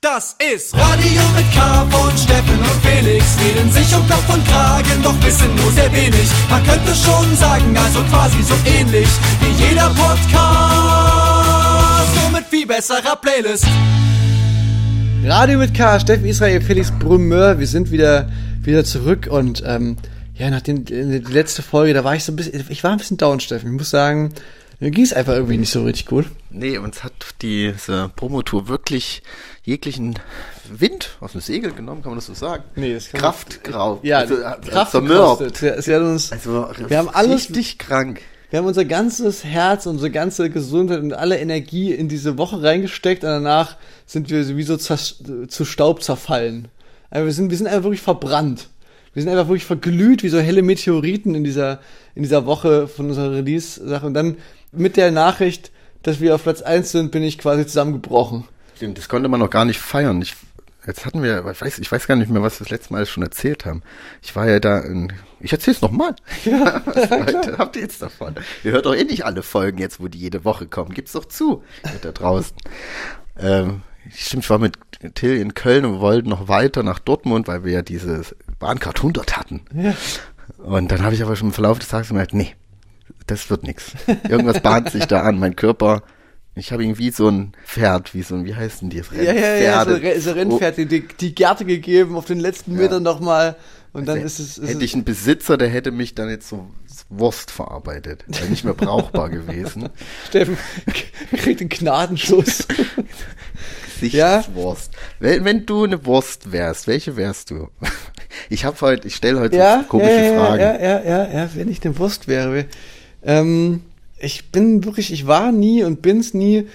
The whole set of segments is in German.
Das ist Radio mit K von Steffen und Felix. Reden sich um Kopf und Kragen, doch wissen nur sehr wenig. Man könnte schon sagen, also quasi so ähnlich wie jeder Podcast. Nur mit viel besserer Playlist. Radio mit K, Steffen Israel, Felix Brumeur, wir sind wieder, wieder zurück und ähm, ja, nachdem die letzte Folge, da war ich so ein bisschen, ich war ein bisschen down, Steffen. Ich muss sagen, mir ging es einfach irgendwie nicht so richtig gut. Nee, uns hat diese Promotour wirklich jeglichen Wind aus dem Segel genommen, kann man das so sagen? Nee, das kann Kraft grau. Ja, also, Kraft zermürbt. gekostet. Sie hat uns, Also, wir haben alles, richtig krank. wir haben unser ganzes Herz, unsere ganze Gesundheit und alle Energie in diese Woche reingesteckt und danach sind wir sowieso zu Staub zerfallen. Also wir sind, wir sind einfach wirklich verbrannt. Wir sind einfach wirklich verglüht wie so helle Meteoriten in dieser, in dieser Woche von unserer Release-Sache. Und dann mit der Nachricht, dass wir auf Platz 1 sind, bin ich quasi zusammengebrochen. Stimmt, das konnte man noch gar nicht feiern. Ich, jetzt hatten wir, ich weiß, ich weiß gar nicht mehr, was wir das letzte Mal schon erzählt haben. Ich war ja da in, ich erzähl's nochmal. Ja, was Leute, habt ihr jetzt davon? Ihr hört doch eh nicht alle Folgen jetzt, wo die jede Woche kommen. Gibt's doch zu, da draußen. ähm, stimmt, ich war mit Till in Köln und wollten noch weiter nach Dortmund, weil wir ja diese Bahncard 100 hatten. Ja. Und dann habe ich aber schon im Verlauf des Tages gemerkt, nee, das wird nix. Irgendwas bahnt sich da an. Mein Körper, ich habe irgendwie so ein Pferd, wie so ein, wie heißt denn die? Ja, ja, ja, so. Re- so Rennpferd, die, die, die Gärte gegeben, auf den letzten Ja. Metern nochmal. Und dann Also ist es, ist hätte ich einen Besitzer, der hätte mich dann jetzt so Wurst verarbeitet. Wäre nicht mehr brauchbar gewesen. Steffen kriegt einen Gnadenschuss. Ja. Gesichtswurst. Wenn, wenn du eine Wurst wärst, welche wärst du? Ich habe heute, ich stelle heute ja, so komische ja, ja, Fragen. Ja, ja, ja, ja, wenn ich eine Wurst wäre. Ähm, ich bin wirklich, ich war nie und bin's nie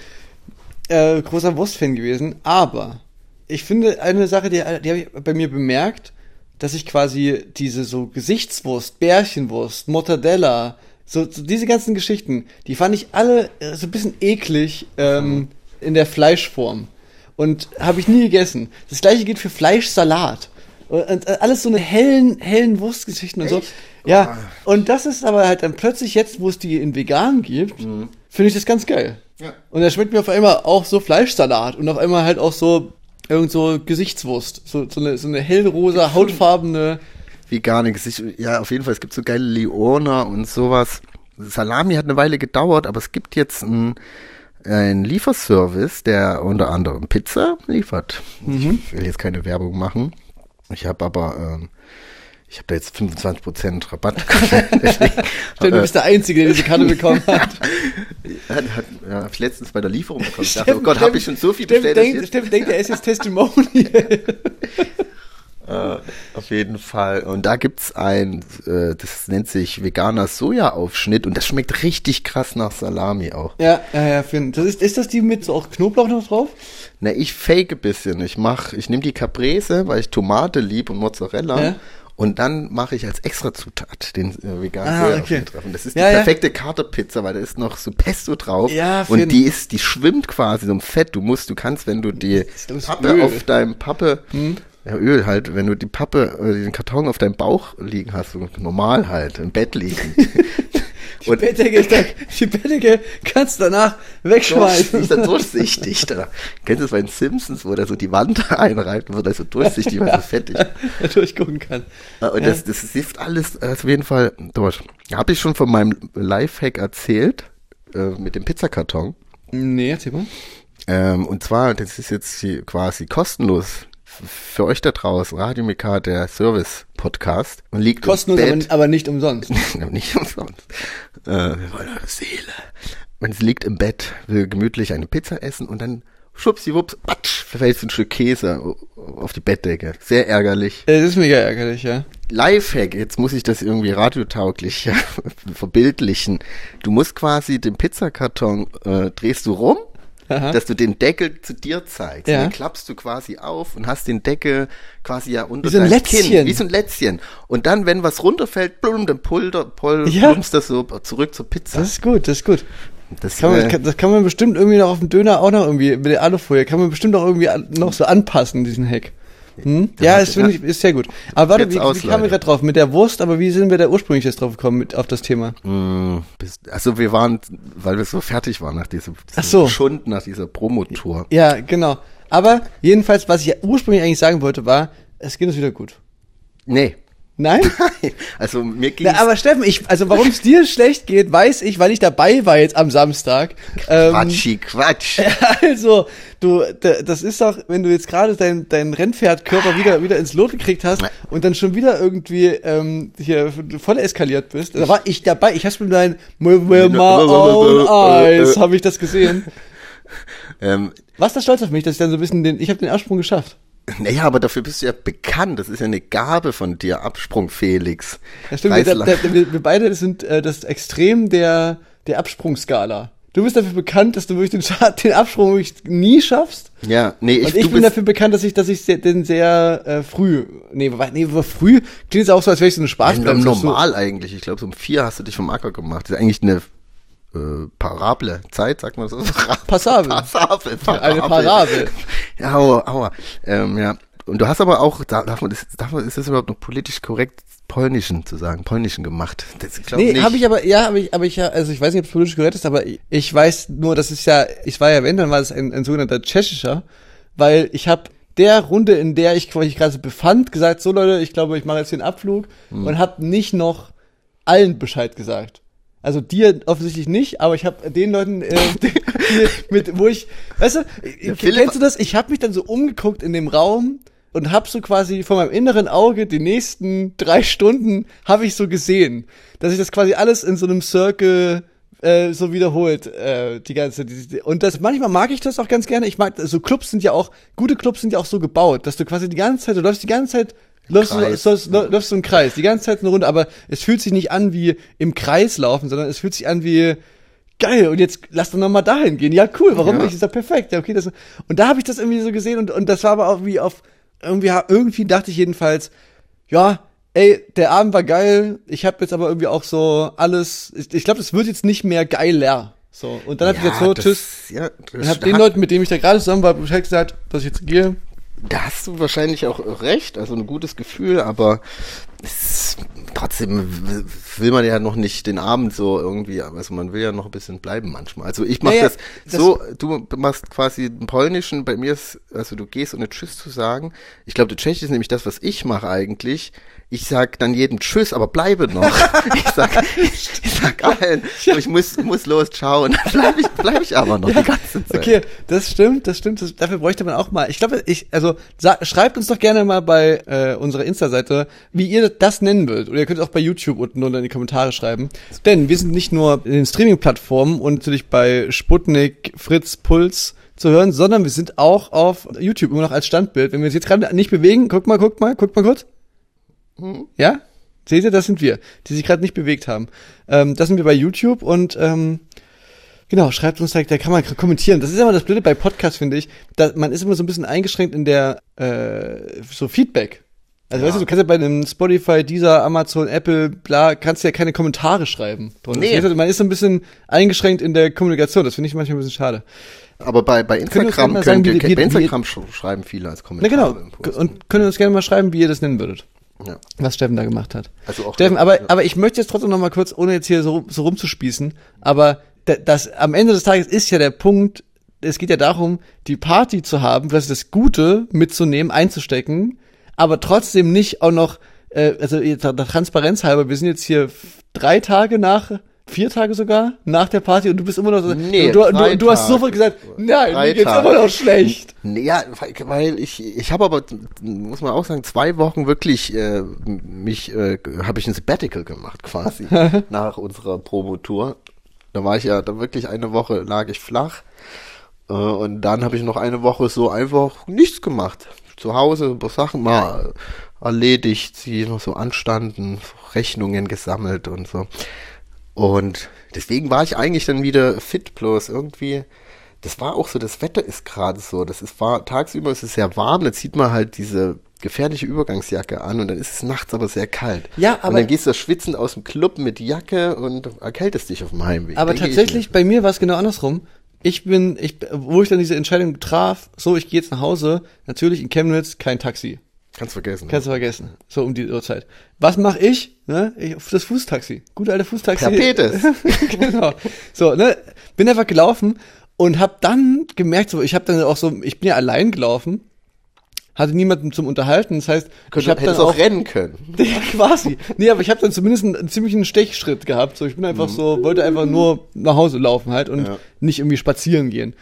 äh, großer Wurstfan gewesen, aber ich finde eine Sache, die, die habe ich bei mir bemerkt, dass ich quasi diese so Gesichtswurst, Bärchenwurst, Mortadella, so, so diese ganzen Geschichten, die fand ich alle äh, so ein bisschen eklig ähm, in der Fleischform und habe ich nie gegessen. Das gleiche gilt für Fleischsalat. Und, äh, alles so eine hellen, hellen Wurstgeschichten und so. Echt? Ja, und das ist aber halt dann plötzlich jetzt, wo es die in vegan gibt, finde ich das ganz geil. Ja. Und da schmeckt mir auf einmal auch so Fleischsalat und auf einmal halt auch so irgend so Gesichtswurst. So, so eine, so eine hellrosa, hautfarbene. Vegane Gesicht. Ja, auf jeden Fall, es gibt so geile Leona und sowas. Salami hat eine Weile gedauert, aber es gibt jetzt einen, einen Lieferservice, der unter anderem Pizza liefert. Ich will jetzt keine Werbung machen. Ich habe aber, ähm, ich habe da jetzt 25% Rabatt. Denn du bist der Einzige, der diese Karte bekommen hat. hat, hat, ja, hab ich letztens bei der Lieferung bekommen. Ich dachte, oh Gott, habe ich schon so viel Steffen bestellt. jetzt- Steffen denkt, er ist jetzt Testimonial. Äh, auf jeden Fall. Und da gibt's ein, äh, das nennt sich veganer Sojaaufschnitt und das schmeckt richtig krass nach Salami auch. ja, ja, ja, Finn. Das ist, ist das die mit so auch Knoblauch noch drauf? Na, ich fake ein bisschen. Ich mach, ich nehme die Caprese, weil ich Tomate lieb und Mozzarella. Ja. Und dann mache ich als Extrazutat den äh, veganen Ah, Sojaaufschnitt okay. drauf. Und das ist Ja, die ja. perfekte Katerpizza, weil da ist noch so Pesto drauf. Ja, und die ist, die schwimmt quasi so im Fett. Du musst, du kannst, wenn du die Pappe Öl. Hm? auf deinem Pappe, ja, Öl halt, wenn du die Pappe, äh, den Karton auf deinem Bauch liegen hast, so normal halt, im Bett liegen. Die Bettdecke, da, die Bettdecke kannst du danach Die wegschmeißen. ist dann durchsichtig. Da. Kennst du das bei den Simpsons, wo der so die Wand einreibt und wird er so durchsichtig, weil so fettig. Ja, durchgucken kann. Äh, Und das, das sift alles äh, auf jeden Fall durch. Habe ich schon von meinem Lifehack erzählt, äh, mit dem Pizzakarton. Nee, erzähl mal. Ähm, und zwar, das ist jetzt quasi kostenlos für euch da draußen, Radio Mika, der Service-Podcast. Und liegt Kostenlos, im aber, Bett. aber nicht umsonst. nicht umsonst. Äh, wir wollen eure Seele. Und es liegt im Bett, will gemütlich eine Pizza essen und dann schwuppsiwupps, patsch, verfällt so ein Stück Käse auf die Bettdecke. Sehr ärgerlich. Das ist mega ärgerlich, ja. Lifehack, jetzt muss ich das irgendwie radiotauglich ja, verbildlichen. Du musst quasi den Pizzakarton, äh, drehst du rum, Aha. dass du den Deckel zu dir zeigst. Ja. Und dann klappst du quasi auf und hast den Deckel quasi ja unter Wie so ein deinem Lätzchen. Kinn. Wie so ein Lätzchen. Und dann, wenn was runterfällt, blum, dann pulder, pul, Ja. plumpst das so zurück zur Pizza. Das ist gut, das ist gut. Das, Kann man, äh, kann, das kann man bestimmt irgendwie noch auf dem Döner auch noch irgendwie, mit der Alufolie, kann man bestimmt auch irgendwie noch so anpassen, diesen Hack. Hm? Ja, das finde ich, ist sehr gut. Aber warte, wie, wie kamen wir gerade drauf? Mit der Wurst, aber wie sind wir da ursprünglich jetzt drauf gekommen, mit, auf das Thema? bis- also wir waren, weil wir so fertig waren nach diesem, diesem Ach so. Schund, nach dieser Promotour. Ja, genau. Aber jedenfalls, was ich ursprünglich eigentlich sagen wollte, war, es geht uns wieder gut. Nee. Nein? Also mir ging aber Steffen, ich, also warum es dir schlecht geht, weiß ich, weil ich dabei war jetzt am Samstag. Ähm, Quatschi, Quatsch. Also, du, das ist doch, wenn du jetzt gerade dein, dein Rennpferdkörper wieder, wieder ins Lot gekriegt hast und dann schon wieder irgendwie ähm, hier voll eskaliert bist. Da war ich dabei, ich hab's mit meinen with my own eyes, habe ich das gesehen. Ähm, Warst du stolz auf mich, dass ich dann so ein bisschen den, ich habe den Absprung geschafft. Naja, aber dafür bist du ja bekannt. Das ist ja eine Gabe von dir, Absprung Felix. Ja, stimmt, da, da, wir, wir beide sind äh, das Extrem der, der Absprungskala. Du bist dafür bekannt, dass du wirklich den, den Absprung wirklich nie schaffst. ja, nee, ich, Und ich bin dafür bekannt, dass ich, dass ich den sehr äh, früh, nee, nee, aber früh klingt es auch so, als wäre ich so. Nein, dass du- normal eigentlich. Ich glaube, so um vier hast du dich vom Acker gemacht. Das ist eigentlich eine äh, parable Zeit, sagt man so. Passabel. Passabel. Eine Parabel. Ja, aua, aua. Ähm, ja. Und du hast aber auch, da- darf man das, darf man, ist das überhaupt noch politisch korrekt, polnischen zu sagen, polnischen gemacht? Das, ich Nee, habe ich aber, ja, habe ich, aber ich ja, also ich weiß nicht, ob es politisch korrekt ist, aber ich, ich weiß nur, das ist ja, ich war ja, wenn, dann war es ein, ein sogenannter tschechischer, weil ich habe der Runde, in der ich quasi gerade befand, gesagt, so Leute, ich glaube, ich mache jetzt den Abflug Hm. und habe nicht noch allen Bescheid gesagt. Also dir offensichtlich nicht, aber ich habe den Leuten, äh, die, mit, wo ich, weißt du, Ja, Philipp- kennst du das? Ich habe mich dann so umgeguckt in dem Raum und habe so quasi vor meinem inneren Auge die nächsten drei Stunden habe ich so gesehen, dass sich das quasi alles in so einem Circle äh, so wiederholt äh, die ganze die, die, und das manchmal mag ich das auch ganz gerne. Ich mag so Clubs sind ja auch gute Clubs sind ja auch so gebaut, dass du quasi die ganze Zeit du läufst die ganze Zeit läufst du, so, läufst du im Kreis, die ganze Zeit eine Runde, aber es fühlt sich nicht an wie im Kreis laufen, sondern es fühlt sich an wie geil und jetzt lass doch noch mal dahin gehen. Ja, cool, warum Ja. nicht? Ist doch perfekt. Ja, okay, das und da habe ich das irgendwie so gesehen und und das war aber auch wie auf irgendwie irgendwie dachte ich jedenfalls, ja, ey, der Abend war geil. Ich habe jetzt aber irgendwie auch so alles ich, ich glaube, es wird jetzt nicht mehr geiler. So, und dann hab ich Ja, gesagt, so, tschüss. Ja, Und hab den Leuten, mit denen ich da gerade zusammen war, Bescheid gesagt, dass ich jetzt gehe. Da hast du wahrscheinlich auch recht, also ein gutes Gefühl, aber es, trotzdem will man ja noch nicht den Abend so irgendwie, also man will ja noch ein bisschen bleiben manchmal. Also ich mache Naja, das, das- so, du machst quasi den polnischen, bei mir ist, also du gehst ohne Tschüss zu sagen. Ich glaube, der Tschechisch ist nämlich das, was ich mache eigentlich. Ich sag dann jedem Tschüss, aber bleibe noch. ich sag, ich, ich sag allen, ich muss, muss los, ciao, und dann bleibe ich, bleib ich aber noch die ganze Zeit. Okay, das stimmt, das stimmt. Das, dafür bräuchte man auch mal. Ich glaube, ich, also schreibt uns doch gerne mal bei äh, unserer Insta-Seite, wie ihr das nennen würdet. Oder ihr könnt es auch bei YouTube unten unter in die Kommentare schreiben. Denn wir sind nicht nur in den Streaming-Plattformen und natürlich bei Sputnik, Fritz, Puls zu hören, sondern wir sind auch auf YouTube immer noch als Standbild. Wenn wir uns jetzt gerade nicht bewegen, guck mal, guck mal, guck mal kurz. Ja? Seht ihr, das sind wir, die sich gerade nicht bewegt haben. Ähm, das sind wir bei YouTube und ähm, Genau, schreibt uns direkt, da kann man kommentieren. Das ist immer das Blöde bei Podcasts, finde ich. Da, man ist immer so ein bisschen eingeschränkt in der äh, so Feedback. Also weißt du, du kannst ja bei einem Spotify, dieser Amazon, Apple, bla, kannst ja keine Kommentare schreiben. drunter. Nee. Das heißt, Man ist so ein bisschen eingeschränkt in der Kommunikation. Das finde ich manchmal ein bisschen schade. Aber bei, bei Könnt Instagram, mal sagen, könnt ihr, wie- wie- bei wie- Instagram sch- schreiben viele als Na Kommentare. genau. im Post. Und könnt ihr uns gerne mal schreiben, wie ihr das nennen würdet. Ja. Was Steffen da gemacht hat. Also auch Steffen, ja. aber, aber ich möchte jetzt trotzdem noch mal kurz, ohne jetzt hier so, so rumzuspießen, aber da- das, am Ende des Tages ist ja der Punkt, es geht ja darum, die Party zu haben, vielleicht das Gute mitzunehmen, einzustecken, aber trotzdem nicht auch noch, äh, also jetzt Transparenz halber, wir sind jetzt hier drei Tage nach, vier Tage sogar, nach der Party und du bist immer noch so, Nee, du, du, du, hast sofort gesagt, nein, Drei mir geht's Tage. immer noch schlecht. Nee, Ja, weil- weil ich ich habe aber muss man auch sagen zwei Wochen wirklich äh, mich äh, habe ich ein Sabbatical gemacht quasi nach unserer Promotour. Da war ich ja da wirklich eine Woche lag ich flach äh, und dann habe ich noch eine Woche so einfach nichts gemacht. Zu Hause ein paar Sachen mal erledigt, sie noch so anstanden, Rechnungen gesammelt und so. Und deswegen war ich eigentlich dann wieder fit, bloß irgendwie, das war auch so, das Wetter ist gerade so, das ist war, tagsüber ist es sehr warm, da zieht man halt diese gefährliche Übergangsjacke an und dann ist es nachts aber sehr kalt. Ja, Und aber- dann gehst du schwitzend aus dem Club mit Jacke und erkältest dich auf dem Heimweg. Aber tatsächlich, bei mir war es genau andersrum. Ich bin, ich, wo ich dann diese Entscheidung traf, so, ich gehe jetzt nach Hause, natürlich in Chemnitz kein Taxi. Kannst vergessen. Kannst du vergessen. So um die Uhrzeit. Was mache ich? Ne? ich? Auf das Fußtaxi. Gute alte Fußtaxi. Tapetes. genau. So, ne? Bin einfach gelaufen und habe dann gemerkt, so ich habe dann auch so, ich bin ja allein gelaufen, hatte niemanden zum Unterhalten, das heißt, ich habe dann auch auch rennen können. quasi. Nee, aber ich habe dann zumindest einen, einen ziemlichen Stechschritt gehabt. So, ich bin einfach so, wollte einfach nur nach Hause laufen halt und Ja. nicht irgendwie spazieren gehen.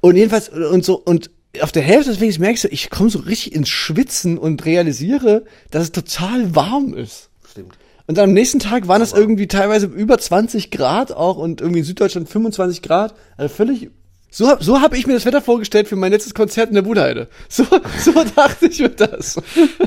Und jedenfalls, und so, und auf der Hälfte des Weges merke ich so, ich komme so richtig ins Schwitzen und realisiere, dass es total warm ist. Stimmt. Und dann am nächsten Tag waren es irgendwie teilweise über 20 Grad auch und irgendwie in Süddeutschland 25 Grad. Also völlig. So, so habe ich mir das Wetter vorgestellt für mein letztes Konzert in der Budeheide. So, so dachte ich mir das.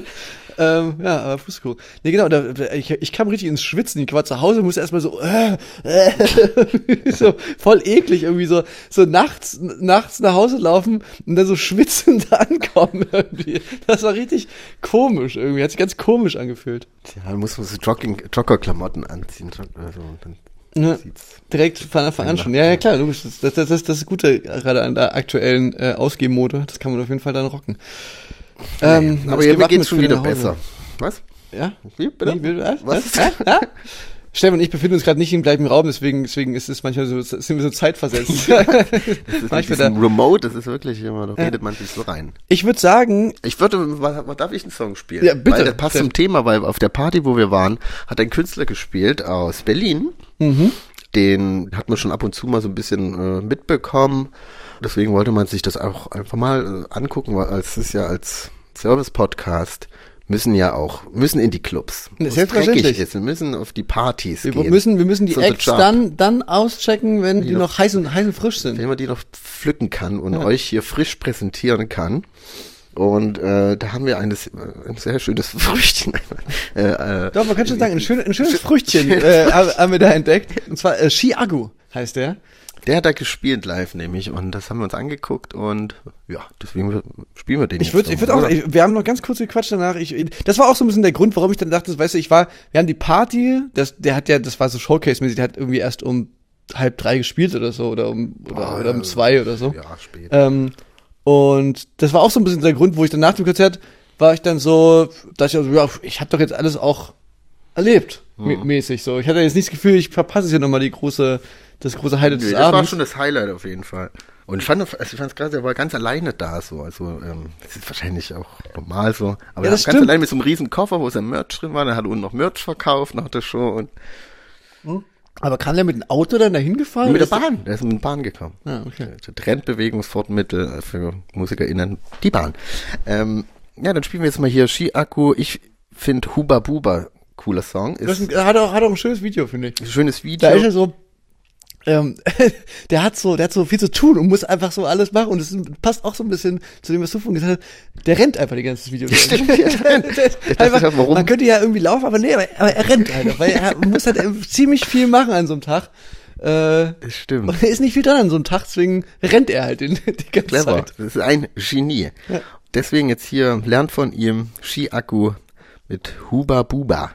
ähm, ja, aber Fußkuchen. Nee, genau, da, ich, ich kam richtig ins Schwitzen. Ich war zu Hause, musste erstmal so, äh, äh, so voll eklig irgendwie so, so nachts, nachts nach Hause laufen und dann so schwitzend ankommen irgendwie. Das war richtig komisch irgendwie. Hat sich ganz komisch angefühlt. Ja, dann muss man so Jogging, Joggerklamotten anziehen. Also, dann Ja, sieht's. direkt von Anfang an schon. Ja, ja, klar, logisch. Das, das, das, das ist das Gute gerade an der aktuellen äh, Ausgehmode. Das kann man auf jeden Fall dann rocken. Ähm, Aber gewappnet geht's schon wieder besser. Was? Ja? Wie, bitte? Wie, wie, was? Was? was? Stefan und ich befinden uns gerade nicht im gleichen Raum, deswegen, deswegen ist es manchmal so, sind wir so zeitversetzt. Das ist Manchmal da- Remote, das ist wirklich immer, da redet man sich so rein. ich würde sagen, Ich würde, darf ich einen Song spielen? Ja, bitte. Weil der passt zum Thema, weil auf der Party, wo wir waren, hat ein Künstler gespielt aus Berlin. Mhm. Den hat man schon ab und zu mal so ein bisschen äh, mitbekommen. Deswegen wollte man sich das auch einfach mal äh, angucken, weil es ist ja als Service-Podcast müssen ja auch, müssen in die Clubs. Selbstverständlich. ist. Wir müssen auf die Partys wir gehen. müssen, wir müssen die Acts dann, dann auschecken, wenn die, noch- noch heiß und, heiß und frisch sind. wenn man die noch pflücken kann und euch hier frisch präsentieren kann. Und äh, da haben wir eines, äh, ein sehr schönes Früchtchen. äh, äh, Doch, man kann schon sagen, ein, schön, ein schönes Früchtchen äh, haben haben wir da entdeckt. Und zwar äh, Shiagu heißt der. Der hat da gespielt live nämlich und das haben wir uns angeguckt und ja, deswegen spielen wir den Ich jetzt so, ich würde auch, ich, wir haben noch ganz kurz gequatscht danach. Ich, das war auch so ein bisschen der Grund, warum ich dann dachte, weißt du, ich war, wir haben die Party, das, der hat ja, das war so Showcase-mäßig, der hat irgendwie erst um halb drei gespielt oder so oder um oder, Boah, oder um zwei oder so. Ja, spät. Ähm, und das war auch so ein bisschen der Grund, wo ich dann nach dem Konzert war ich dann so, dass ich also, ja, ich habe doch jetzt alles auch erlebt, mä- mäßig so. Ich hatte jetzt nicht das Gefühl, ich verpasse hier nochmal die große, das große Highlight Nee, des das war Abends. schon das Highlight auf jeden Fall. Und ich fand, also es gerade, er war ganz alleine da so. Also ähm, das ist wahrscheinlich auch normal so. Aber Ja, er das war ganz stimmt. allein mit so einem riesen Koffer, wo sein Merch drin war. Dann hat er unten noch Merch verkauft nach der Show und Aber kam der mit dem Auto dann dahin gefahren? mit der Bahn. Der ist mit der Bahn gekommen. Ah, okay. Also Trendbewegungsfortmittel für MusikerInnen, die Bahn. Ähm, ja, dann spielen wir jetzt mal hier Ski-Akku. Ich finde Huba Buba cooler Song. Das Ist ein, hat, auch, hat auch ein schönes Video, finde ich. ein schönes Video. Da ist er so, ähm, der hat so, der hat so viel zu tun und muss einfach so alles machen und es passt auch so ein bisschen zu dem, was du vorhin gesagt hast. Der rennt einfach die ganze Video. Stimmt, ja, der rennt. Ich dachte einfach, gerade, warum? Man könnte ja irgendwie laufen, aber nee, aber, aber er rennt einfach, weil er muss halt ziemlich viel machen an so einem Tag. Äh, stimmt. und er ist nicht viel dran an so einem Tag, deswegen rennt er halt den, die ganze Clever. Zeit. Das ist ein Genie. Deswegen jetzt hier, lernt von ihm Ski-Akku mit Huba Buba.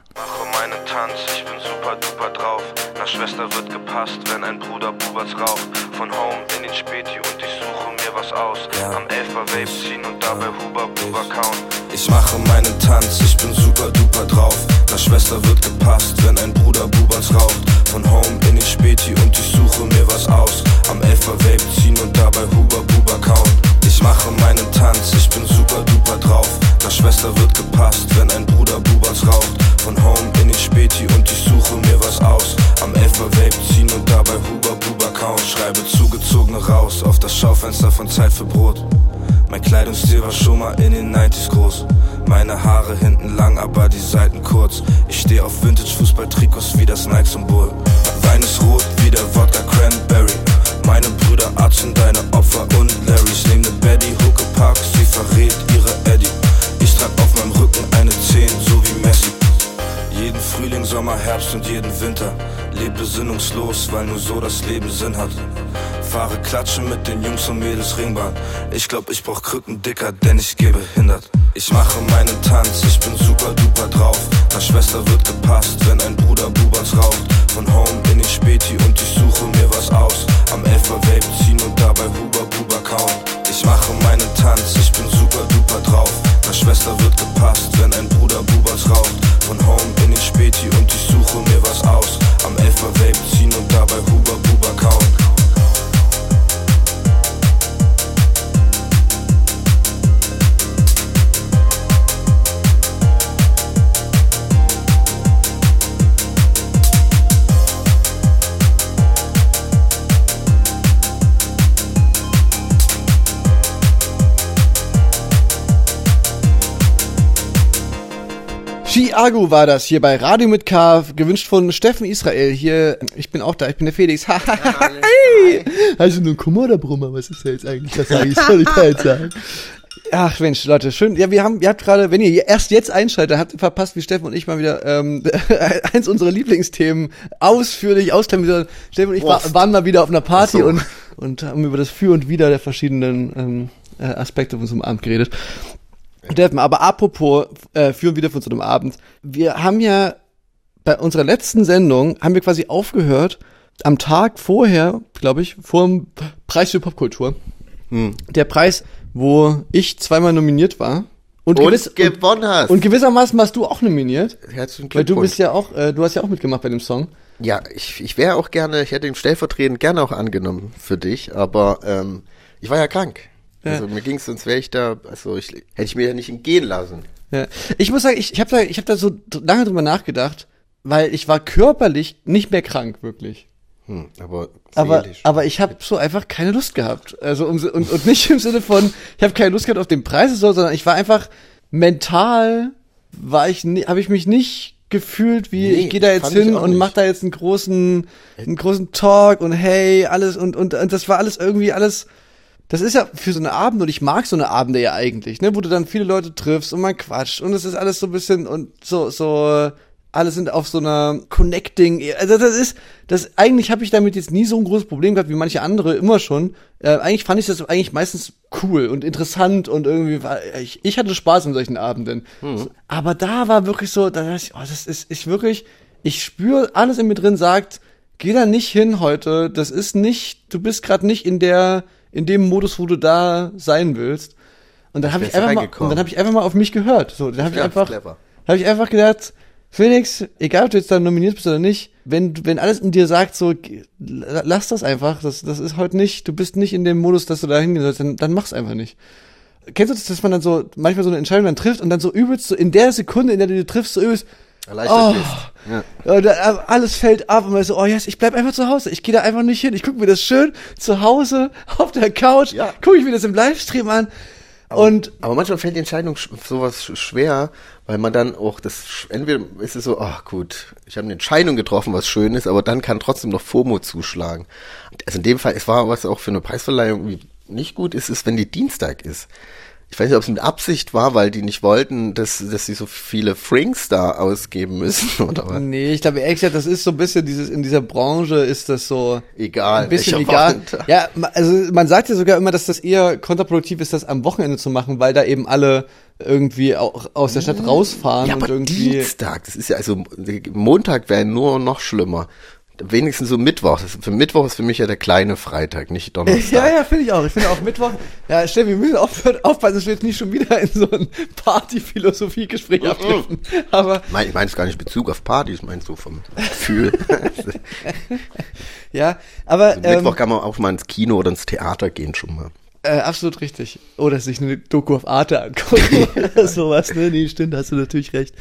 Schwester wird gepasst, wenn ein Bruder Buberts raucht. Von Home in den Späti und ich suche mir was aus. Am Elfer Vape ziehen und dabei Huber Buber kauen. Ich mache meinen Tanz, ich bin super duper drauf. Nach Schwester wird gepasst, wenn ein Bruder Buberts raucht. Von Home in den Späti und ich suche mir was aus. Am Elfer Vape ziehen und dabei Huber Buber kauen. Ich mache meinen Tanz, ich bin super duper drauf. Nach Schwester wird gepasst, wenn ein Bruder Bubers raucht. Von Home in den Späti und ich suche mir was aus. Am Elfer Vape ziehen und dabei Huber Buber kauen. Schreibe zugezogene raus auf das Schaufenster von Zeit für Brot. Mein Kleidungsstil war schon mal in den 90s groß. Meine Haare hinten lang, aber die Seiten kurz. Ich stehe auf Vintage-Fußball-Trikots wie das Nike-Symbol. Wein ist rot wie der Wodka Cranberry. Meine Brüder Arzt deine Opfer und Larry. Ich nehm ne Betty, Huckepack, sie verrät ihre Eddie. Ich trag auf meinem Rücken eine 10, so wie Messi. Jeden Frühling, Sommer, Herbst und jeden Winter. Leb besinnungslos, weil nur so das Leben Sinn hat. Fahre klatschen mit den Jungs und Mädels Ringbahn. Ich glaub, ich brauch Krücken dicker, denn ich gehe behindert. Ich mache meinen Tanz, ich bin super duper drauf. Nach Schwester wird gepasst, wenn ein Bruder Bubers raucht. Von Home in den Späti und ich suche mir was aus. Am Elfer Vape ziehen und dabei Huber Buber kauen. Ich mache meinen Tanz, ich bin super duper drauf. Nach Schwester wird gepasst, wenn ein Bruder Bubers raucht. Von Home in den Späti und ich suche mir was aus. Am Elfer Vape ziehen und dabei Huber Buber kauen. Chiago war das hier bei Radio mit K, gewünscht von Steffen Israel. Hier, ich bin auch da, ich bin der Felix. Hi. Also nur ein Kummer oder Brummer? Was ist da jetzt eigentlich? Was sag ich? Soll ich da jetzt sagen? Ach Mensch, Leute, schön. Ja, wir haben, ihr habt gerade, wenn ihr erst jetzt einschaltet, habt ihr verpasst, wie Steffen und ich mal wieder ähm, eins unserer Lieblingsthemen ausführlich ausklamüsern. Steffen und ich war, waren mal wieder auf einer Party so. und und haben über das Für und Wider der verschiedenen ähm, äh, Aspekte von so einem Abend geredet. Steffen, aber apropos äh, Für und Wider von so einem Abend, wir haben ja bei unserer letzten Sendung haben wir quasi aufgehört am Tag vorher, glaube ich, vor dem Preis für Popkultur. Hm. Der Preis, wo ich zweimal nominiert war. Und, Und gewiss, und, gewonnen hast. und gewissermaßen warst du auch nominiert. Herzlichen Weil du Glückwunsch. bist ja auch, äh, du hast ja auch mitgemacht bei dem Song. Ja, ich, ich wäre auch gerne, ich hätte ihn stellvertretend gerne auch angenommen für dich, aber ähm, ich war ja krank. Also mir ging's, sonst wäre ich da, also ich, hätte ich mir ja nicht entgehen lassen. Ja. Ich muss sagen, ich, ich habe da, ich hab da so lange drüber nachgedacht, weil ich war körperlich nicht mehr krank, wirklich. Hm, aber Aber, aber ich habe so einfach keine Lust gehabt. Also um, und, und nicht im Sinne von, ich habe keine Lust gehabt auf den Preis, so, sondern ich war einfach mental, war ich, habe ich mich nicht gefühlt, wie Nee, ich gehe da jetzt hin und mach da jetzt einen großen, einen großen Talk und hey, alles und, und, und das war alles irgendwie alles. Das ist ja für so einen Abend und ich mag so eine Abende ja eigentlich, ne, wo du dann viele Leute triffst und man quatscht und es ist alles so ein bisschen und so so alle sind auf so einer Connecting, also das ist, das eigentlich habe ich damit jetzt nie so ein großes Problem gehabt wie manche andere immer schon. Äh, eigentlich fand ich das eigentlich meistens cool und interessant und irgendwie war ich, ich hatte Spaß an solchen Abenden. Aber da war wirklich so, da dachte ich, oh, das ist ich wirklich, ich spüre alles in mir drin sagt, geh da nicht hin heute. Das ist nicht, du bist gerade nicht in der, in dem Modus, wo du da sein willst. Und dann habe ich einfach mal, und dann habe ich einfach mal auf mich gehört. So, dann habe ich einfach, habe ich einfach gedacht, Felix, egal ob du jetzt da nominiert bist oder nicht, wenn, wenn alles in dir sagt, so, lass das einfach, das, das ist heute nicht, du bist nicht in dem Modus, dass du da hingehen sollst, dann, dann mach's einfach nicht. Kennst du das, dass man dann so, manchmal so eine Entscheidung dann trifft und dann so übelst, so in der Sekunde, in der du die triffst, so übelst, Erleichtert Oh. Ja. und alles fällt ab und man ist so, oh yes, ich bleib einfach zu Hause. Ich gehe da einfach nicht hin. Ich gucke mir das schön zu Hause auf der Couch, Ja. gucke ich mir das im Livestream an. und Aber manchmal fällt die Entscheidung sch- sowas sch- schwer, weil man dann auch das, entweder ist es so, ach gut, ich habe eine Entscheidung getroffen, was schön ist, aber dann kann trotzdem noch FOMO zuschlagen. Also in dem Fall, es war was auch für eine Preisverleihung nicht gut ist, ist, wenn die Dienstag ist. Ich weiß nicht, ob es mit Absicht war, weil die nicht wollten, dass, dass sie so viele Frinks da ausgeben müssen oder was. nee, ich glaube ehrlich gesagt, das ist so ein bisschen dieses, in dieser Branche ist das so Egal, ein bisschen egal. Wochentag. Ja, also man sagt ja sogar immer, dass das eher kontraproduktiv ist, das am Wochenende zu machen, weil da eben alle irgendwie auch aus der Stadt rausfahren Ja, und aber irgendwie. Dienstag, das ist ja also Montag wäre nur noch schlimmer. Wenigstens so Mittwoch. Das, für Mittwoch ist für mich ja der kleine Freitag, nicht Donnerstag. Ja, ja, finde ich auch. Ich finde auch Mittwoch. Ja, Stell, wir müssen aufhören, aufpassen, dass wir jetzt nicht schon wieder in so ein Party-Philosophie-Gespräch abdriften. Aber Mein, ich meine es gar nicht in Bezug auf Partys, ich meine so vom Gefühl. ja, aber ähm, Mittwoch kann man auch mal ins Kino oder ins Theater gehen schon mal. Äh, absolut richtig. Oder sich eine Doku auf Arte angucken oder sowas. Ne? Nee, stimmt, hast du natürlich recht.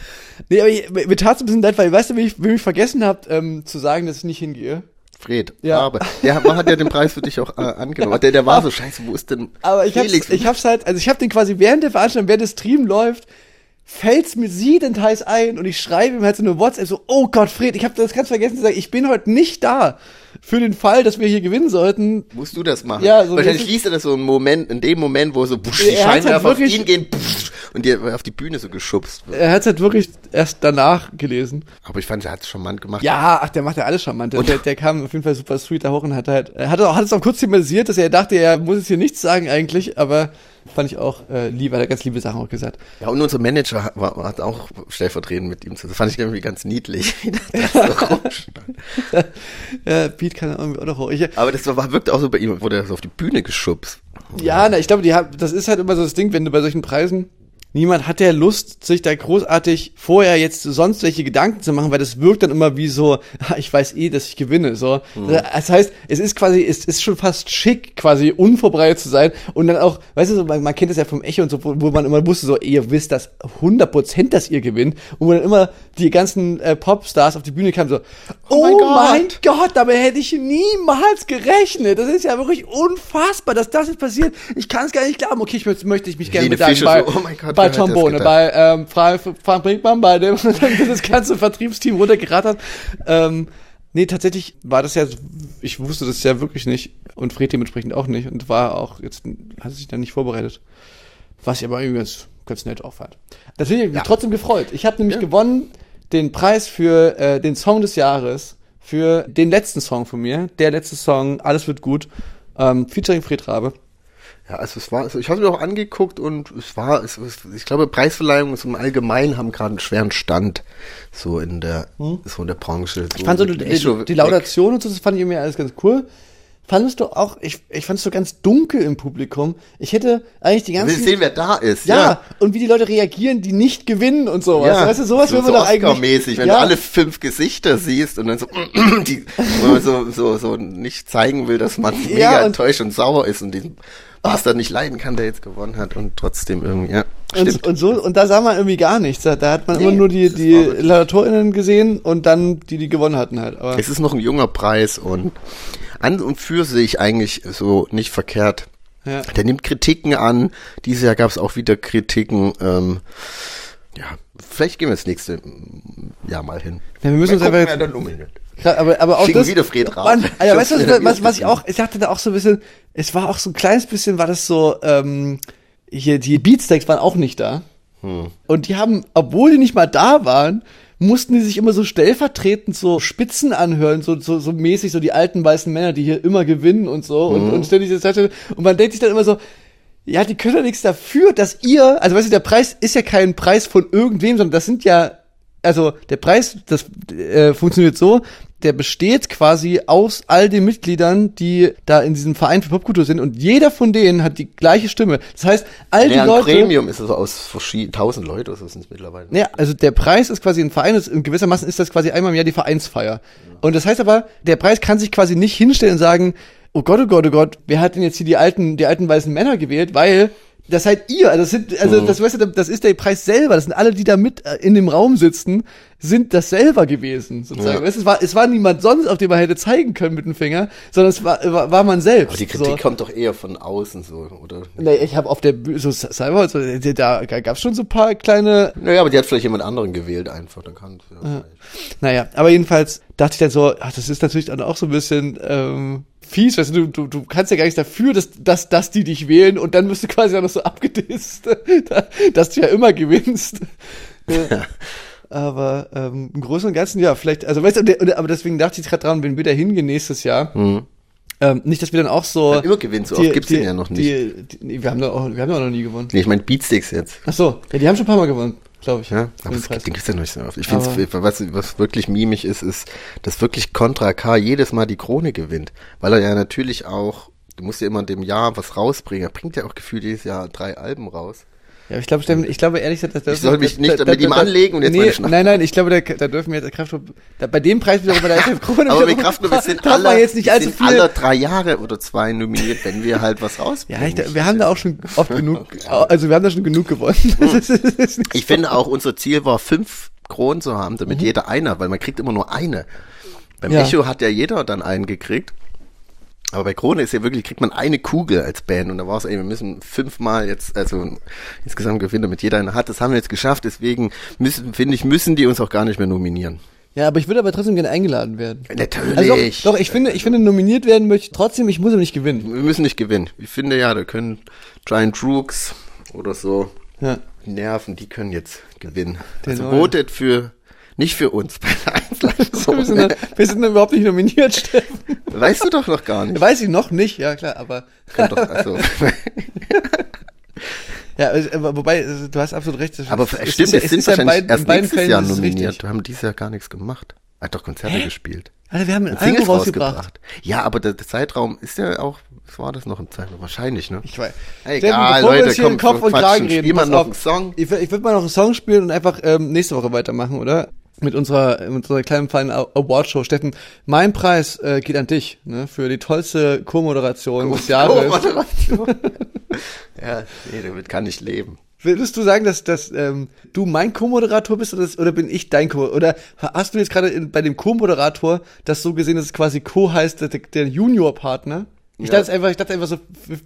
Nee, aber ich, mir tat es ein bisschen leid, weil, weißt du, wie ich, wie ich vergessen habt, ähm, zu sagen, dass ich nicht hingehe? Fred, Ja. aber der hat, hat ja den Preis für dich auch äh, angenommen. Der, der war so scheiße, wo ist denn Aber ich hab's, ich hab's halt, also ich hab den quasi während der Veranstaltung, während der Stream läuft, fällt's mir siedenteils ein und ich schreibe ihm halt so eine WhatsApp so, oh Gott, Fred, ich hab das ganz vergessen zu sagen, ich bin heute nicht da. Für den Fall, dass wir hier gewinnen sollten. Musst du das machen? Ja, so Wahrscheinlich liest er das so einen Moment, in dem Moment, wo so busch, die hat's halt Scheinwerfer auf ihn gehen busch, und dir auf die Bühne so geschubst wird. Er hat's halt wirklich erst danach gelesen. Aber ich fand, er hat es charmant gemacht. Ja, ach, der macht ja alles charmant. Der, Und- der, der kam auf jeden Fall super sweet da hoch und hat halt, er hat, auch, hat es auch kurz thematisiert, dass er dachte, er muss jetzt hier nichts sagen eigentlich, aber fand ich auch äh, lieb, hat er ganz liebe Sachen auch gesagt. Ja, und unser Manager hat, war, hat auch stellvertretend mit ihm zu. Das fand ich irgendwie ganz niedlich. wie der da so rumstand. Ja, Beat kann irgendwie auch noch hoch. Ich, Aber das war, wirkte auch so bei ihm, wurde er so auf die Bühne geschubst. Ja, na, ich glaube, die haben, das ist halt immer so das Ding, wenn du bei solchen Preisen, niemand hat ja Lust, sich da großartig vorher jetzt sonst welche Gedanken zu machen, weil das wirkt dann immer wie so, "Ah, ich weiß eh, dass ich gewinne, so. Das heißt, es ist quasi, es ist schon fast schick, quasi unvorbereitet zu sein und dann auch, weißt du, man, man kennt das ja vom Echo und so, wo, wo man immer wusste, so, ihr wisst das 100%, dass ihr gewinnt und wo dann immer die ganzen äh, Popstars auf die Bühne kamen, so, oh, mein mein Gott." Gott, damit hätte ich niemals gerechnet. Das ist ja wirklich unfassbar, dass das jetzt passiert. Ich kann es gar nicht glauben. Okay, ich möchte, möchte ich mich gerne Helene bedanken Fischer bei, so, oh mein Gott, bei gedacht? bei ähm, Frank, Frank Brinkmann, bei dem das ganze Vertriebsteam runtergerattert. Ähm, nee, tatsächlich war das ja, ich wusste das ja wirklich nicht und Fred dementsprechend auch nicht und war auch jetzt, hat sich dann nicht vorbereitet. Was ich aber irgendwie ganz, ganz nett auffand. Habe ich mich trotzdem gefreut. Ich habe nämlich gewonnen den Preis für äh, den Song des Jahres, für den letzten Song von mir, der letzte Song, Alles wird gut, ähm, featuring Fred Rabe. Ja, also es war, also ich habe es mir auch angeguckt und es war, es, es, ich glaube, Preisverleihungen so im Allgemeinen haben gerade einen schweren Stand so in der, so in der Branche. Hm? Ich fand so die, die, die Laudation und so, das fand ich irgendwie alles ganz cool. Fandest du auch, ich, ich fand es so ganz dunkel im Publikum. Ich hätte eigentlich die Wir ganzen. sehen, wer da ist. ja, und wie die Leute reagieren, die nicht gewinnen und sowas. weißt du, sowas so, will man so doch eigentlich. Oscar-mäßig, wenn ja, du alle fünf Gesichter siehst und dann so, die, so, so, so nicht zeigen will, dass man mega Ja, und- enttäuscht und sauer ist und den Bastard nicht leiden kann, der jetzt gewonnen hat und trotzdem irgendwie, ja, und, stimmt. und so, und da sah man irgendwie gar nichts. Da, da hat man immer Nee, nur die, die LaudatorInnen gesehen und dann die, die gewonnen hatten halt. Aber Es ist noch ein junger Preis und an und für sich eigentlich so nicht verkehrt. ja. Der nimmt Kritiken an. Dieses Jahr gab es auch wieder Kritiken. Ähm, ja, vielleicht gehen wir das nächste Jahr mal hin. Ja, wir müssen uns Mal einfach jetzt- nominiert. Gra- Aber, aber auch Schicken das, wieder Fred Raab. Mann, Alter, weißt du, was, was, was ich auch, ich dachte da auch so ein bisschen, es war auch so ein kleines bisschen, war das so, ähm, hier, die Beatsteaks waren auch nicht da. Hm. Und die haben, obwohl die nicht mal da waren, mussten die sich immer so stellvertretend so Spitzen anhören, so, so, so mäßig, so die alten weißen Männer, die hier immer gewinnen und so, Hm. und, und ständig Seite, und man denkt sich dann immer so, ja, die können ja nichts dafür, dass ihr, also weißt du, der Preis ist ja kein Preis von irgendwem, sondern das sind ja, also der Preis, das äh, funktioniert so, der besteht quasi aus all den Mitgliedern, die da in diesem Verein für Popkultur sind und jeder von denen hat die gleiche Stimme. Das heißt, all die Ja, ein Leute. Premium ist also aus verschiedenen tausend Leute, so sind es mittlerweile. Ja, also der Preis ist quasi ein Verein, ist, in gewissermaßen ist das quasi einmal im Jahr die Vereinsfeier. Und das heißt aber, der Preis kann sich quasi nicht hinstellen und sagen, oh Gott, oh Gott, oh Gott, wer hat denn jetzt hier die alten, die alten weißen Männer gewählt, weil das seid ihr, also das sind, also das weißt du, das ist der Preis selber, das sind alle, die da mit äh, in dem Raum sitzen, sind das selber gewesen, sozusagen. Ja. Weißt, es war, es war niemand sonst, auf den man hätte zeigen können mit dem Finger, sondern es war, war, war man selbst. Aber die Kritik so. kommt doch eher von außen so, oder? Nee, ich habe auf der Bühne, so Cyber, so, da gab's schon so ein paar kleine Naja, aber die hat vielleicht jemand anderen gewählt einfach, dann kann ja. Naja, aber jedenfalls dachte ich dann so, ach, das ist natürlich dann auch so ein bisschen ähm, fies, weißt du, du, du kannst ja gar nichts dafür, dass, dass, dass die dich wählen und dann wirst du quasi auch noch so abgedisst, dass du ja immer gewinnst. Ja. Aber ähm, im Großen und Ganzen, ja, vielleicht, also weißt du, aber deswegen dachte ich gerade dran, wenn wir da hingehen nächstes Jahr, ähm, nicht, dass wir dann auch so. Immer gewinnen, so oft gibt's den ja noch nicht. Die, die, wir haben doch auch, wir haben doch noch nie gewonnen. Nee, ich meine Beatsticks jetzt. Ach so, ja, die haben schon ein paar Mal gewonnen, glaube ich. Ja, aber den es den gibt's ja noch nicht so oft. Ich finde, was, was wirklich mimisch ist, ist, dass wirklich Contra K jedes Mal die Krone gewinnt. Weil er ja natürlich auch, du musst ja immer in dem Jahr was rausbringen. Er bringt ja auch gefühlt jedes Jahr drei Alben raus. Ja, ich glaube, Steffen, ich glaube ehrlich gesagt, dass das Ich soll mich nicht mit ihm anlegen und jetzt nee, meine Schnapp- Nein, nein, ich glaube, da, da dürfen wir jetzt Kraftclub, da, bei dem Preis wiederum bei der SF Krone Aber wir Kraftklub, wir sind alle, jetzt nicht allzu viel. alle drei Jahre oder zwei nominiert, wenn wir halt was ja, rausbringen. ich, wir haben da auch schon oft genug, also wir haben da schon genug gewonnen. Nicht Ich finde auch, unser Ziel war, fünf Kronen zu haben, damit jeder einer, weil man kriegt immer nur eine. Beim Mhm. Ja. Echo hat ja jeder dann einen gekriegt. Aber bei Krone ist ja wirklich, kriegt man eine Kugel als Band und da war es eben, wir müssen fünfmal jetzt, also insgesamt gewinnen, damit jeder eine hat. Das haben wir jetzt geschafft, deswegen müssen, finde ich, müssen die uns auch gar nicht mehr nominieren. Ja, aber ich würde aber trotzdem gerne eingeladen werden. Natürlich. Also doch, doch, ich finde, ich finde, nominiert werden möchte ich trotzdem, ich muss aber nicht gewinnen. wir müssen nicht gewinnen. Ich finde ja, da können Giant Droogs oder so Ja. Nerven, die können jetzt gewinnen. Den also votet für, nicht für uns bei der Wir sind, da, wir sind da überhaupt nicht nominiert, Steffen. Weißt du doch noch gar nicht. Weiß ich noch nicht, ja klar, aber doch, also, ja, aber wobei, du hast absolut recht. aber es stimmt, es es sind wahrscheinlich beiden- erst nächstes Fällen Jahr nominiert. Wir haben dieses Jahr gar nichts gemacht. Er hat doch Konzerte gespielt. Alter, wir haben ein Album rausgebracht. Ja, aber der, der Zeitraum ist ja auch, was war das noch im Zeitraum? Wahrscheinlich, ne? Ich weiß. Egal, wir Leute, uns hier komm, Kopf und. Kragen reden, Spiel mal noch einen Song. Ich, ich würde mal noch einen Song spielen und einfach ähm, nächste Woche weitermachen, oder? Mit unserer, mit unserer kleinen feinen Awardshow. Steffen, mein Preis äh, geht an dich, ne? Für die tollste Co-Moderation des Jahres. Co-Moderation. ja, nee, damit kann ich leben. Würdest du sagen, dass, dass ähm, du mein Co-Moderator bist oder, das, oder bin ich dein Co? Oder hast du jetzt gerade bei dem Co-Moderator das so gesehen, dass es quasi Co heißt, der, der Junior-Partner? Ich Ja. dachte einfach, ich dachte einfach so,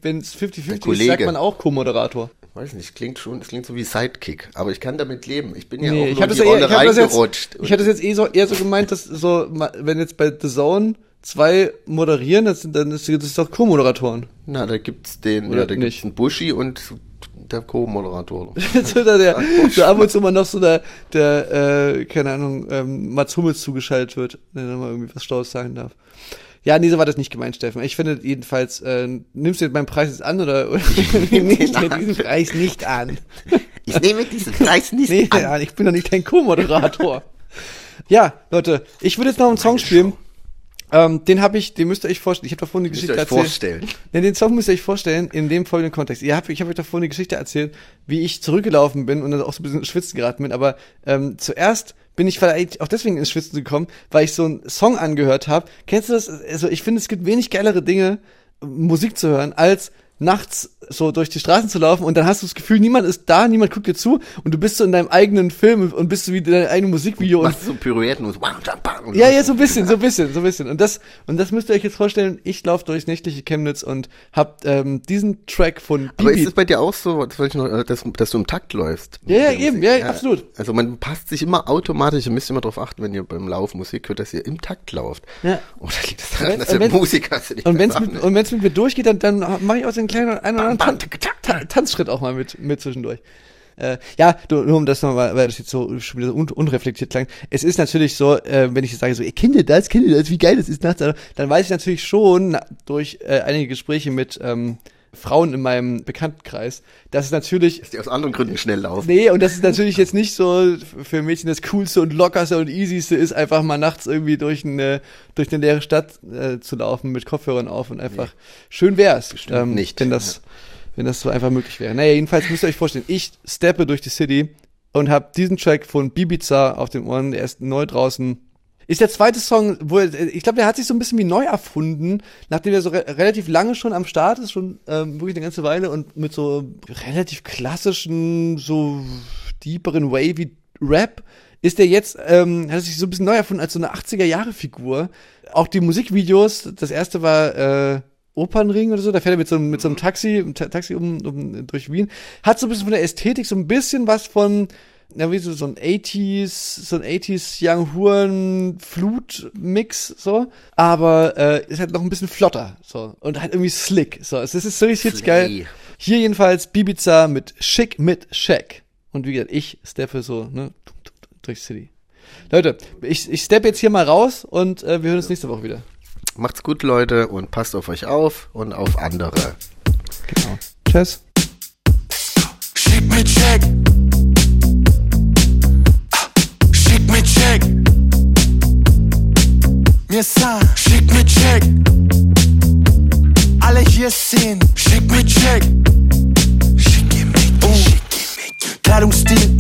wenn es 50-50 ist, sagt man auch Co-Moderator. Weiß nicht, klingt schon, es klingt so wie Sidekick, aber ich kann damit leben. Ich bin ja Nee, auch ich nur in die eher, Rolle ich das jetzt, reingerutscht. ich hatte das jetzt eh so, eher so gemeint, dass so, wenn jetzt bei The Zone zwei moderieren, das sind, dann ist das doch Co-Moderatoren. Na, da gibt's den, Oder ja, da nicht? gibt's einen Buschi und der Co-Moderator. Jetzt wird da der, so ab und zu mal noch so der, der äh, keine Ahnung, ähm, Mats Hummels zugeschaltet wird, der dann mal irgendwie was Schlaues sagen darf. Ja, nee, so war das nicht gemeint, Steffen. Ich finde jedenfalls, äh, nimmst du meinen Preis jetzt an oder, oder nimmst du diesen Preis nicht an? Ich nehme diesen Preis nicht Nee, ja, ich bin doch nicht dein Co-Moderator. ja, Leute, ich würde jetzt noch einen Song spielen. Ähm, den habe ich, den müsst ihr euch vorstellen. Ich habe da vorhin die Müsst Geschichte erzählt. vorstellen. Nee, den Song müsst ihr euch vorstellen in dem folgenden Kontext. Ihr habt, ich habe euch da vorhin eine Geschichte erzählt, wie ich zurückgelaufen bin und dann auch so ein bisschen Schwitzen geraten bin. Aber ähm, zuerst bin ich vielleicht auch deswegen ins Schwitzen gekommen, weil ich so einen Song angehört habe. Kennst du das? Also ich finde, es gibt wenig geilere Dinge, Musik zu hören, als nachts so durch die Straßen zu laufen und dann hast du das Gefühl, niemand ist da, niemand guckt dir zu und du bist so in deinem eigenen Film und bist so wie in deinem eigenen Musikvideo und Machst so Pirouetten und und ja, ja, so ein bisschen, so ein bisschen, so ein bisschen. Und das, und das müsst ihr euch jetzt vorstellen, ich laufe durchs nächtliche Chemnitz und hab ähm, diesen Track von Aber ist Bibi. es bei dir auch so, das ich noch, äh, dass, dass du im Takt läufst? Ja, ja, Mit eben, Musik? ja, absolut. Also man passt sich immer automatisch, ihr müsst immer darauf achten, wenn ihr beim Lauf Musik hört, dass ihr im Takt lauft. Ja. Oder liegt es daran, Und dass wenn- ihr Musiker seid? Und wenn's mit, und wenn's mit mir durchgeht, dann, dann mache ich auch so einen kleinen einen oder anderen Tan Ta Tanzschritt auch mal mit, mit zwischendurch. Äh, ja, du, nur um das nochmal, weil das jetzt so schon wieder so un unreflektiert klang. Es ist natürlich so, äh, wenn ich jetzt sage, so, ihr kennt ihr das, kennt ihr das, wie geil das ist nachts, dann weiß ich natürlich schon na, durch äh, einige Gespräche mit ähm, Frauen in meinem Bekanntenkreis, dass es natürlich Dass die aus anderen Gründen schnell laufen. Nee, und das ist natürlich jetzt nicht so für Mädchen das Coolste und Lockerste und Easyste ist, einfach mal nachts irgendwie durch eine, durch eine leere Stadt äh, zu laufen mit Kopfhörern auf und einfach schön wär's. ähm, nicht. Wenn das, wenn das so einfach möglich wäre. Naja, jedenfalls müsst ihr euch vorstellen, ich steppe durch die City und habe diesen Track von Bibiza auf den Ohren, der ist neu draußen. Ist der zweite Song, wo er, ich glaube, der hat sich so ein bisschen wie neu erfunden, nachdem er so re relativ lange schon am Start ist, schon ähm, wirklich eine ganze Weile und mit so relativ klassischen, so deeperen, wavy Rap, ist der jetzt, ähm, hat er sich so ein bisschen neu erfunden als so eine 80er-Jahre-Figur. Auch die Musikvideos, das erste war äh, Opernring oder so, da fährt er mit so, einem- mit so einem Taxi, einem Ta Taxi um, um durch Wien, hat so ein bisschen von der Ästhetik so ein bisschen was von ja, wie so, so ein 80s, so ein 80s Young Huren Flut-Mix, so. Aber äh, ist halt noch ein bisschen flotter, so. Und halt irgendwie slick, so. Es ist so richtig geil. Hier jedenfalls Bibiza mit Schick mit Shack. Und wie gesagt, ich steppe so, ne, durch City. Leute, ich, ich steppe jetzt hier mal raus und äh, wir hören uns nächste Woche wieder. Macht's gut, Leute, und passt auf euch auf und auf andere. Genau. Tschüss. Schick mir Check. Check. Mir sagen, schick mir Check. Alle hier sehen, schick mir Check. Schick mir oh. Kleidungsstil,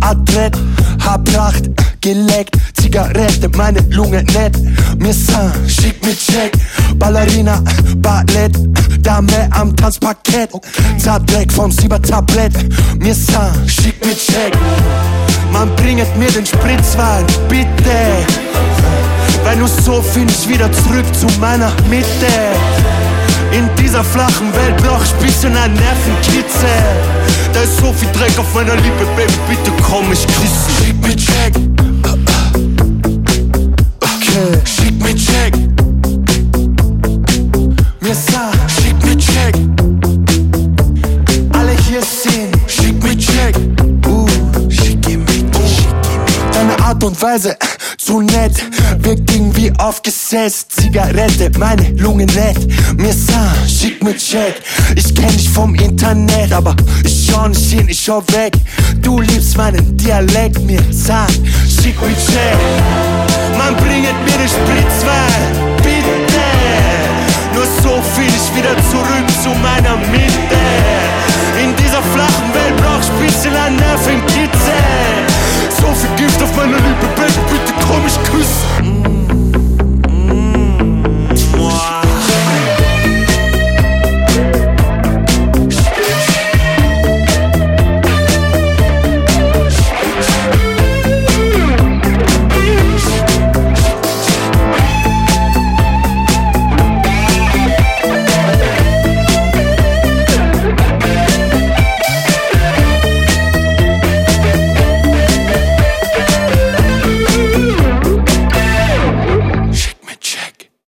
adrett, Haarpracht, geleckt, Zigarette, meine Lunge nett. Mir sagen, schick mir Check. Ballerina, Ballett, Dame am Tanzparkett. Zartdreck vom Siebertablett. Mir sagen, schick mir Check. Man bringet mir den Spritzwein, bitte. Weil nur so find ich wieder zurück zu meiner Mitte. In dieser flachen Welt brauch ich bisschen ein Nervenkitzel. Da ist so viel Dreck auf meiner Liebe, Baby, bitte komm, ich küsse. Schick mir Check. Okay, schick mir Check. Mir sag, schick mir Check. Und Weise zu nett, wirkt irgendwie aufgesetzt. Zigarette, meine Lunge nett. Mir sah, schick mir Check. Ich kenn dich vom Internet, aber ich schau nicht hin, ich schau weg. Du liebst meinen Dialekt, mir sag, schick mir Check. Man bringet mir den Spritzwein, bitte. Nur so find ich wieder zurück zu meiner Mitte. In dieser flachen Welt brauch ich bisschen ein Nervenkitzel. Vergift auf meine Liebe, Baby, bitte komm ich küsse.